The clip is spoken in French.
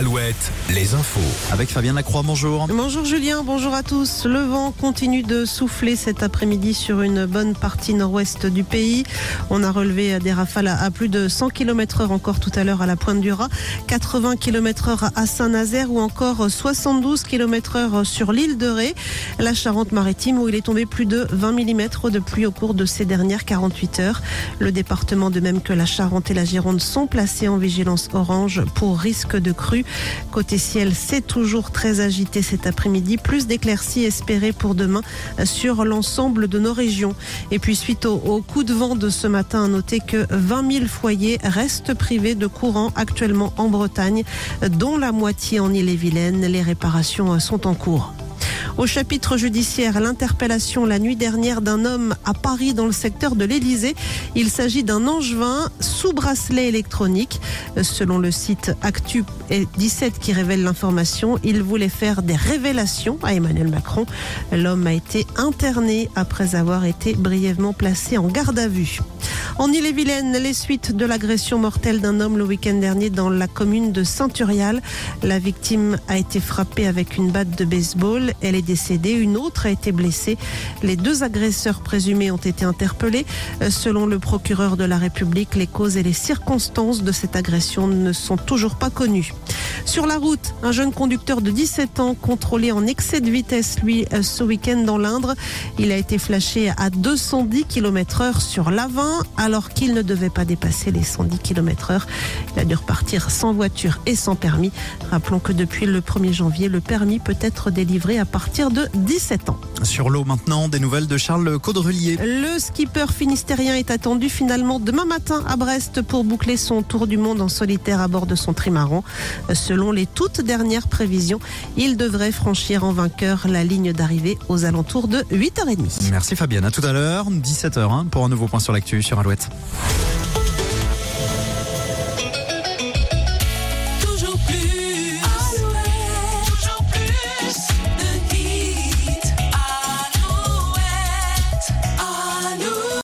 Alouette, les infos. Avec Fabien Lacroix, bonjour. Bonjour Julien, bonjour à tous. Le vent continue de souffler cet après-midi sur une bonne partie nord-ouest du pays. On a relevé des rafales à plus de 100 km heure encore tout à l'heure à la pointe du Raz, 80 km heure à Saint-Nazaire ou encore 72 km heure sur l'île de Ré. La Charente-Maritime où il est tombé plus de 20 mm de pluie au cours de ces dernières 48 heures. Le département de même que la Charente et la Gironde sont placés en vigilance orange pour risque de crue. Côté ciel, c'est toujours très agité cet après-midi. Plus d'éclaircies espérées pour demain sur l'ensemble de nos régions. Et puis suite au, coup de vent de ce matin, à noter que 20 000 foyers restent privés de courant actuellement en Bretagne, dont la moitié en Ille-et-Vilaine. Les réparations sont en cours. Au chapitre judiciaire, l'interpellation la nuit dernière d'un homme à Paris dans le secteur de l'Elysée. Il s'agit d'un angevin sous bracelet électronique. Selon le site Actu 17 qui révèle l'information, il voulait faire des révélations à Emmanuel Macron. L'homme a été interné après avoir été brièvement placé en garde à vue. En Ille-et-Vilaine, les suites de l'agression mortelle d'un homme le week-end dernier dans la commune de Saint-Urial. La victime a été frappée avec une batte de baseball. Elle est décédée. Une autre a été blessée. Les deux agresseurs présumés ont été interpellés. Selon le procureur de la République, les causes et les circonstances de cette agression ne sont toujours pas connues. Sur la route, un jeune conducteur de 17 ans contrôlé en excès de vitesse, lui, ce week-end dans l'Indre. Il a été flashé à 210 km heure sur l'Avin alors qu'il ne devait pas dépasser les 110 km heure. Il a dû repartir sans voiture et sans permis. Rappelons que depuis le 1er janvier, le permis peut être délivré à partir de 17 ans. Sur l'eau maintenant, des nouvelles de Charles Caudrelier. Le skipper finistérien est attendu finalement demain matin à Brest pour boucler son tour du monde en solitaire à bord de son trimaran. Selon les toutes dernières prévisions, il devrait franchir en vainqueur la ligne d'arrivée aux alentours de 8h30. Merci Fabienne. À tout à l'heure, 17h, hein, pour un nouveau point sur l'actu sur Alouette.